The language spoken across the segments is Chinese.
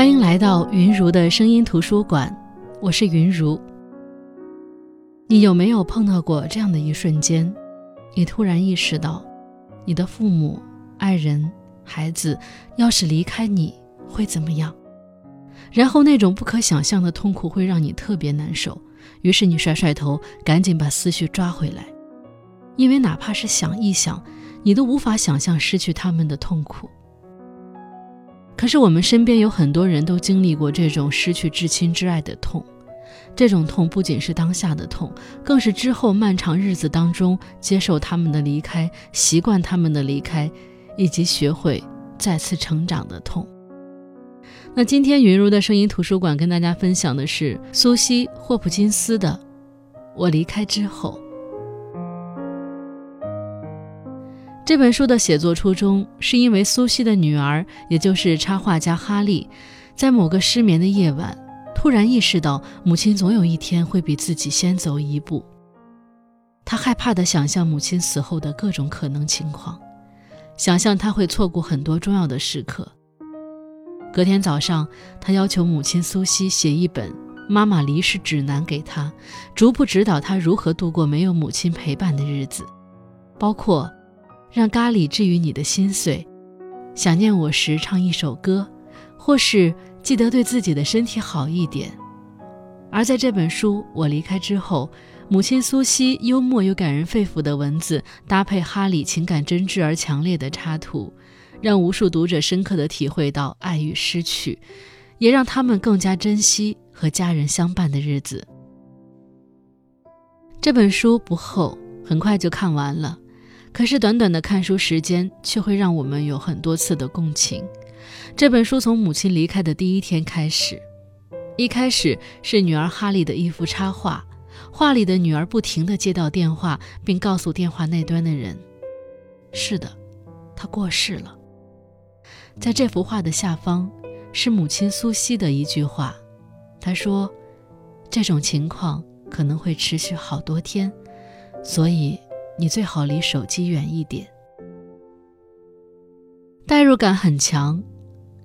欢迎来到云如的声音图书馆，我是云如。你有没有碰到过这样的一瞬间？你突然意识到，你的父母、爱人、孩子要是离开你会怎么样？然后那种不可想象的痛苦会让你特别难受。于是你甩甩头，赶紧把思绪抓回来，因为哪怕是想一想，你都无法想象失去他们的痛苦。可是我们身边有很多人都经历过这种失去至亲至爱的痛，这种痛不仅是当下的痛，更是之后漫长日子当中接受他们的离开、习惯他们的离开，以及学会再次成长的痛。那今天云如的声音图书馆跟大家分享的是苏西·霍普金斯的《我离开之后》。这本书的写作初衷，是因为苏西的女儿，也就是插画家哈利，在某个失眠的夜晚，突然意识到母亲总有一天会比自己先走一步。他害怕地想象母亲死后的各种可能情况，想象他会错过很多重要的时刻。隔天早上，他要求母亲苏西写一本妈妈离世指南给他，逐步指导他如何度过没有母亲陪伴的日子，包括。让咖喱治愈你的心碎，想念我时唱一首歌，或是记得对自己的身体好一点。而在这本书我离开之后，母亲苏西幽默又感人肺腑的文字，搭配哈里情感真挚而强烈的插图，让无数读者深刻的体会到爱与失去，也让他们更加珍惜和家人相伴的日子。这本书不厚，很快就看完了。可是短短的看书时间，却会让我们有很多次的共情。这本书从母亲离开的第一天开始，一开始是女儿哈利的一幅插画，画里的女儿不停地接到电话，并告诉电话那端的人：“是的，她过世了。”在这幅画的下方，是母亲苏西的一句话，她说：“这种情况可能会持续好多天，所以。”你最好离手机远一点。代入感很强，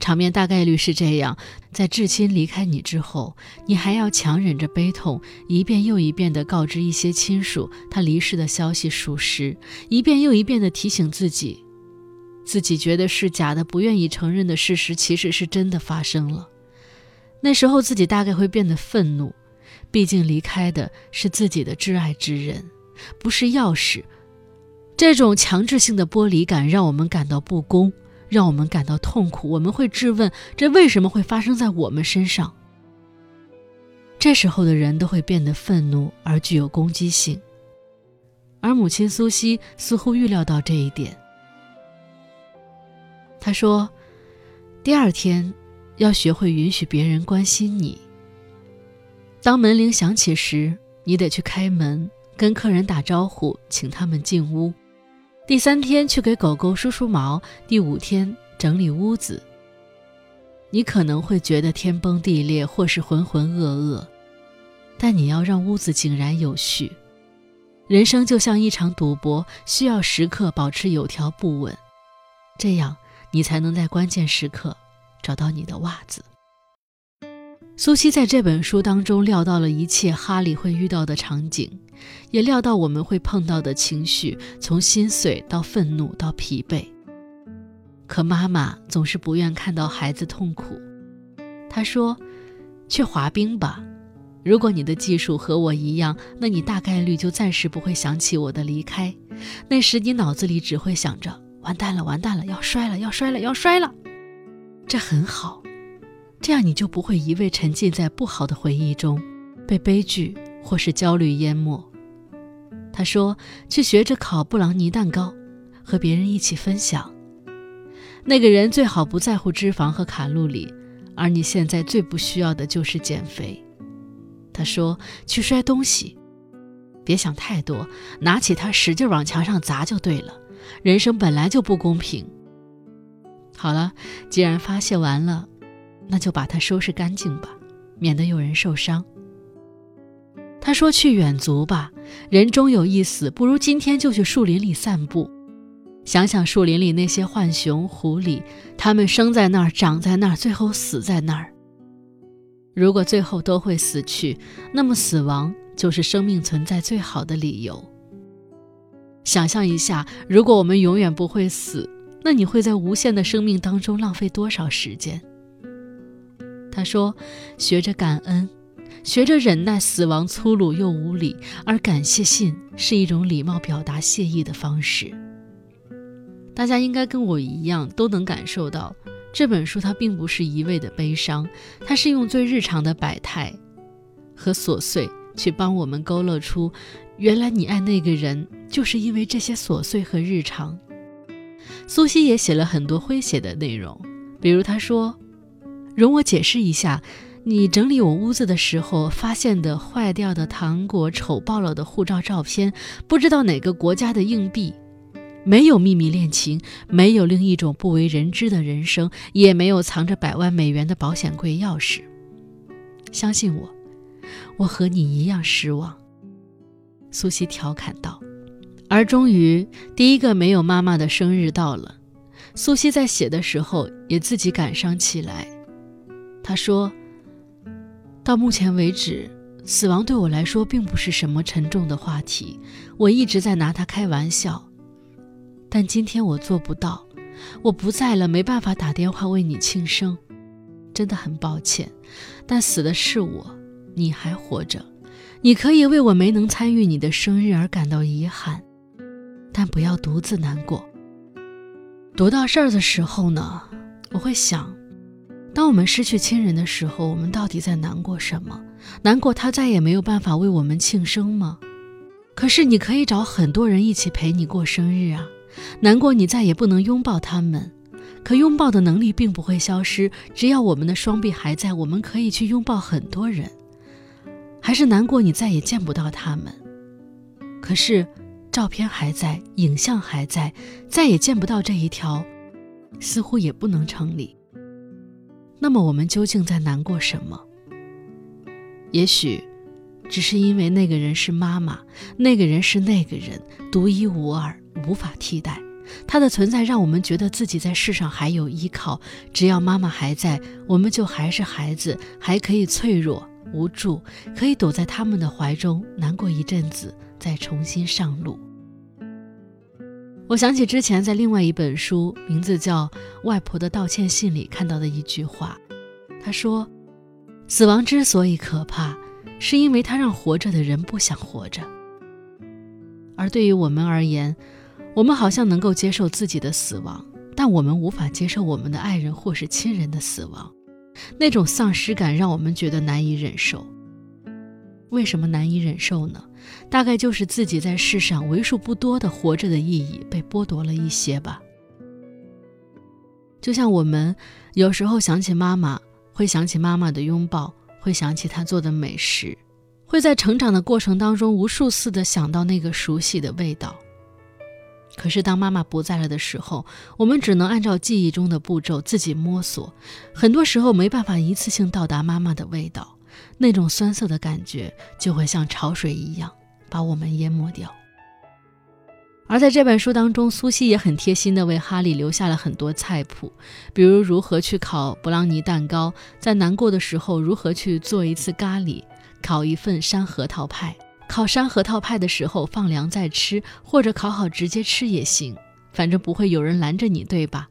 场面大概率是这样：在至亲离开你之后，你还要强忍着悲痛，一遍又一遍地告知一些亲属他离世的消息属实，一遍又一遍地提醒自己，自己觉得是假的、不愿意承认的事实，其实是真的发生了。那时候自己大概会变得愤怒，毕竟离开的是自己的挚爱之人。不是钥匙，这种强制性的剥离感让我们感到不公，让我们感到痛苦。我们会质问：这为什么会发生在我们身上？这时候的人都会变得愤怒而具有攻击性，而母亲苏西似乎预料到这一点。她说：“第二天，要学会允许别人关心你。当门铃响起时，你得去开门。”跟客人打招呼，请他们进屋。第三天去给狗狗梳梳毛，第五天整理屋子。你可能会觉得天崩地裂，或是浑浑噩噩，但你要让屋子井然有序。人生就像一场赌博，需要时刻保持有条不紊，这样你才能在关键时刻找到你的袜子。苏西在这本书当中料到了一切哈利会遇到的场景，也料到我们会碰到的情绪，从心碎到愤怒到疲惫。可妈妈总是不愿看到孩子痛苦。她说：“去滑冰吧，如果你的技术和我一样，那你大概率就暂时不会想起我的离开。那时你脑子里只会想着完蛋了，完蛋了，要摔了，要摔了，要摔了。这很好。”这样你就不会一味沉浸在不好的回忆中，被悲剧或是焦虑淹没。他说：“去学着烤布朗尼蛋糕，和别人一起分享。那个人最好不在乎脂肪和卡路里，而你现在最不需要的就是减肥。”他说：“去摔东西，别想太多，拿起它使劲往墙上砸就对了。人生本来就不公平。”好了，既然发泄完了。那就把它收拾干净吧，免得有人受伤。他说：“去远足吧，人终有一死，不如今天就去树林里散步。想想树林里那些浣熊、狐狸，它们生在那儿，长在那儿，最后死在那儿。如果最后都会死去，那么死亡就是生命存在最好的理由。想象一下，如果我们永远不会死，那你会在无限的生命当中浪费多少时间？他说：“学着感恩，学着忍耐死亡粗鲁又无礼，而感谢信是一种礼貌表达谢意的方式。”大家应该跟我一样，都能感受到这本书它并不是一味的悲伤，它是用最日常的百态和琐碎去帮我们勾勒出，原来你爱那个人就是因为这些琐碎和日常。苏西也写了很多诙谐的内容，比如他说。容我解释一下，你整理我屋子的时候发现的坏掉的糖果、丑爆了的护照照片、不知道哪个国家的硬币，没有秘密恋情，没有另一种不为人知的人生，也没有藏着百万美元的保险柜钥匙。相信我，我和你一样失望。”苏西调侃道。而终于，第一个没有妈妈的生日到了，苏西在写的时候也自己感伤起来。他说：“到目前为止，死亡对我来说并不是什么沉重的话题，我一直在拿它开玩笑。但今天我做不到，我不在了，没办法打电话为你庆生，真的很抱歉。但死的是我，你还活着，你可以为我没能参与你的生日而感到遗憾，但不要独自难过。读到这儿的时候呢，我会想。”当我们失去亲人的时候，我们到底在难过什么？难过他再也没有办法为我们庆生吗？可是你可以找很多人一起陪你过生日啊。难过你再也不能拥抱他们，可拥抱的能力并不会消失。只要我们的双臂还在，我们可以去拥抱很多人。还是难过你再也见不到他们，可是照片还在，影像还在，再也见不到这一条，似乎也不能成立。那么我们究竟在难过什么？也许，只是因为那个人是妈妈，那个人是那个人，独一无二，无法替代。他的存在让我们觉得自己在世上还有依靠。只要妈妈还在，我们就还是孩子，还可以脆弱无助，可以躲在他们的怀中，难过一阵子，再重新上路。我想起之前在另外一本书，名字叫《外婆的道歉信》里看到的一句话，他说：“死亡之所以可怕，是因为它让活着的人不想活着。而对于我们而言，我们好像能够接受自己的死亡，但我们无法接受我们的爱人或是亲人的死亡。那种丧失感让我们觉得难以忍受。为什么难以忍受呢？”大概就是自己在世上为数不多的活着的意义被剥夺了一些吧。就像我们有时候想起妈妈，会想起妈妈的拥抱，会想起她做的美食，会在成长的过程当中无数次的想到那个熟悉的味道。可是当妈妈不在了的时候，我们只能按照记忆中的步骤自己摸索，很多时候没办法一次性到达妈妈的味道。那种酸涩的感觉就会像潮水一样把我们淹没掉。而在这本书当中，苏西也很贴心地为哈利留下了很多菜谱，比如如何去烤布朗尼蛋糕，在难过的时候如何去做一次咖喱，烤一份山核桃派。烤山核桃派的时候放凉再吃，或者烤好直接吃也行，反正不会有人拦着你，对吧？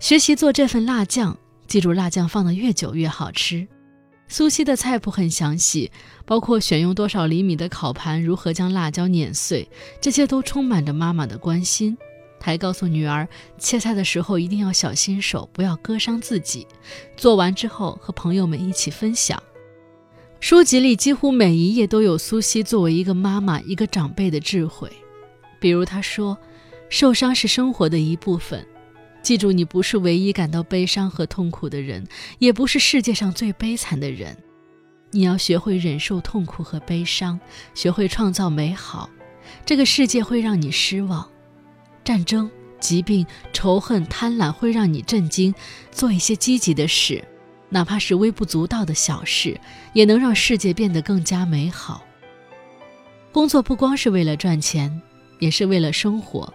学习做这份辣酱，记住辣酱放得越久越好吃。苏西的菜谱很详细，包括选用多少厘米的烤盘，如何将辣椒碾碎，这些都充满着妈妈的关心。还告诉女儿，切菜的时候一定要小心手，不要割伤自己。做完之后和朋友们一起分享。书籍里几乎每一页都有苏西作为一个妈妈、一个长辈的智慧，比如她说：“受伤是生活的一部分。”记住，你不是唯一感到悲伤和痛苦的人，也不是世界上最悲惨的人。你要学会忍受痛苦和悲伤，学会创造美好。这个世界会让你失望，战争、疾病、仇恨、贪婪会让你震惊。做一些积极的事，哪怕是微不足道的小事，也能让世界变得更加美好。工作不光是为了赚钱，也是为了生活。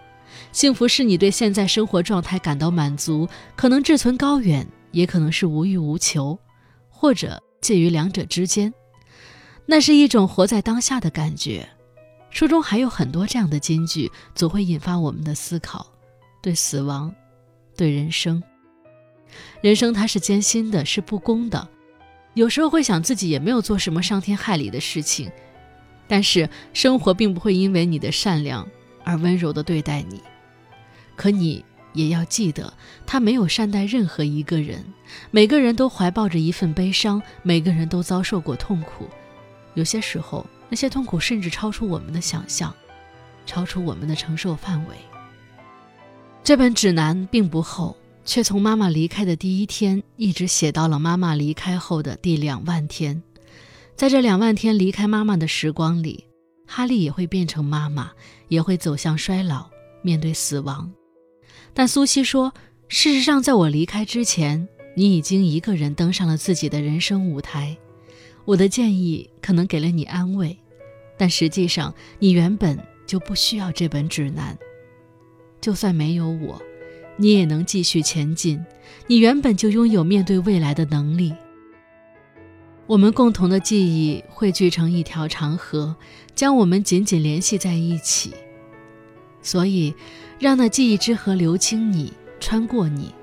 幸福是你对现在生活状态感到满足，可能志存高远，也可能是无欲无求，或者介于两者之间。那是一种活在当下的感觉。书中还有很多这样的金句，总会引发我们的思考：对死亡，对人生。人生它是艰辛的，是不公的。有时候会想自己也没有做什么伤天害理的事情，但是生活并不会因为你的善良而温柔地对待你。可你也要记得，他没有善待任何一个人。每个人都怀抱着一份悲伤，每个人都遭受过痛苦。有些时候，那些痛苦甚至超出我们的想象，超出我们的承受范围。这本指南并不厚。却从妈妈离开的第一天一直写到了妈妈离开后的第两万天，在这两万天离开妈妈的时光里，哈利也会变成妈妈，也会走向衰老，面对死亡。但苏西说，事实上，在我离开之前，你已经一个人登上了自己的人生舞台。我的建议可能给了你安慰，但实际上，你原本就不需要这本指南。就算没有我。你也能继续前进，你原本就拥有面对未来的能力。我们共同的记忆汇聚成一条长河，将我们紧紧联系在一起。所以，让那记忆之河流经你，穿过你，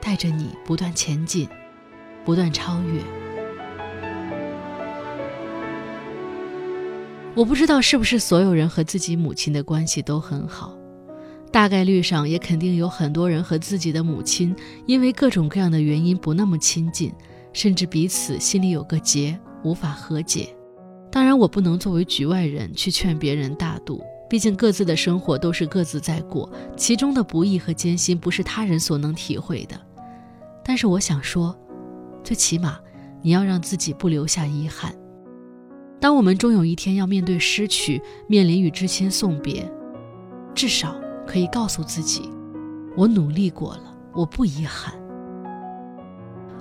带着你不断前进，不断超越。我不知道是不是所有人和自己母亲的关系都很好。大概率上也肯定有很多人和自己的母亲因为各种各样的原因不那么亲近，甚至彼此心里有个结，无法和解。当然，我不能作为局外人去劝别人大度，毕竟各自的生活都是各自在过，其中的不易和艰辛不是他人所能体会的。但是我想说，最起码你要让自己不留下遗憾。当我们终有一天要面对失去，面临与至亲送别，至少。可以告诉自己，我努力过了，我不遗憾。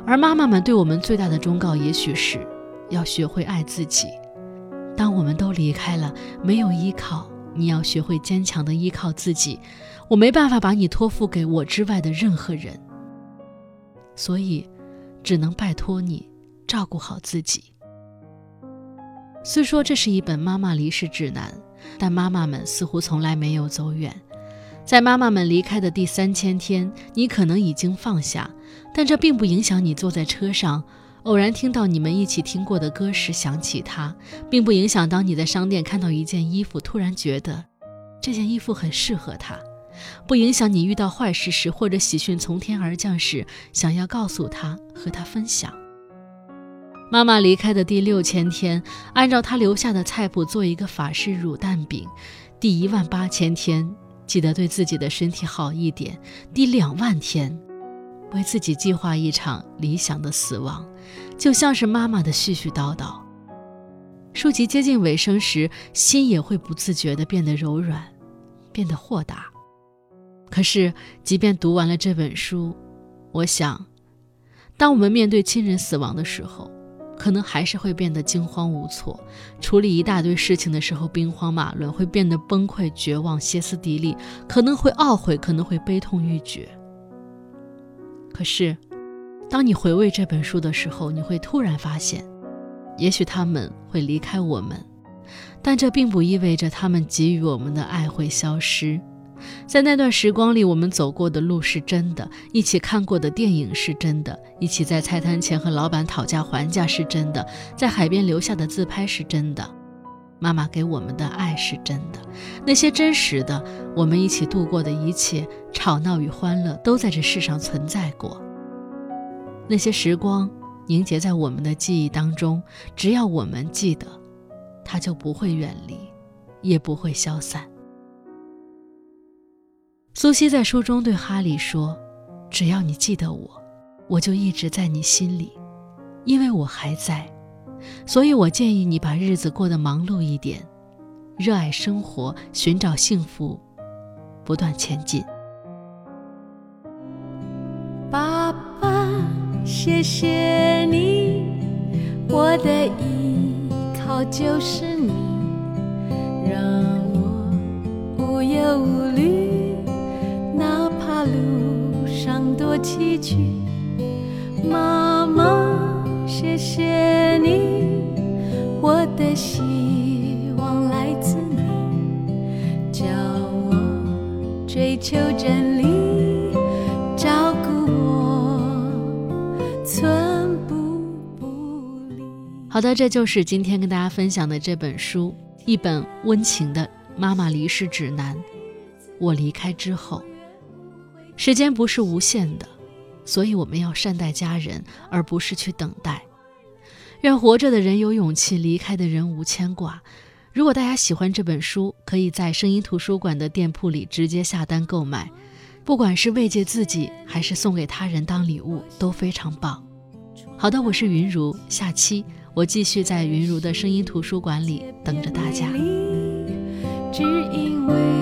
而妈妈们对我们最大的忠告，也许是要学会爱自己。当我们都离开了，没有依靠，你要学会坚强的依靠自己。我没办法把你托付给我之外的任何人，所以只能拜托你照顾好自己。虽说这是一本妈妈离世指南，但妈妈们似乎从来没有走远。在妈妈们离开的第三千天，你可能已经放下，但这并不影响你坐在车上，偶然听到你们一起听过的歌时想起他，并不影响当你在商店看到一件衣服，突然觉得这件衣服很适合他，不影响你遇到坏事时或者喜讯从天而降时，想要告诉他和他分享。妈妈离开的第六千天，按照她留下的菜谱做一个法式乳蛋饼，第一万八千天。记得对自己的身体好一点。第两万天，为自己计划一场理想的死亡，就像是妈妈的絮絮叨叨。书籍接近尾声时，心也会不自觉地变得柔软，变得豁达。可是，即便读完了这本书，我想，当我们面对亲人死亡的时候，可能还是会变得惊慌无措，处理一大堆事情的时候兵荒马乱，会变得崩溃、绝望、歇斯底里，可能会懊悔，可能会悲痛欲绝。可是，当你回味这本书的时候，你会突然发现，也许他们会离开我们，但这并不意味着他们给予我们的爱会消失。在那段时光里，我们走过的路是真的，一起看过的电影是真的，一起在菜摊前和老板讨价还价是真的，在海边留下的自拍是真的，妈妈给我们的爱是真的，那些真实的，我们一起度过的一切吵闹与欢乐都在这世上存在过。那些时光凝结在我们的记忆当中，只要我们记得，它就不会远离，也不会消散。苏西在书中对哈利说：“只要你记得我，我就一直在你心里，因为我还在。所以我建议你把日子过得忙碌一点，热爱生活，寻找幸福，不断前进。”谢谢你我的依靠就是你。让我无忧无虑哪怕路上多崎岖妈妈谢谢你我的希望来自你叫我追求真理。好的，这就是今天跟大家分享的这本书，一本温情的妈妈离世指南。我离开之后，时间不是无限的，所以我们要善待家人，而不是去等待。愿活着的人有勇气，离开的人无牵挂。如果大家喜欢这本书，可以在声音图书馆的店铺里直接下单购买，不管是慰藉自己，还是送给他人当礼物，都非常棒。好的，我是云如，下期我继续在云如的声音图书馆里等着大家。只因为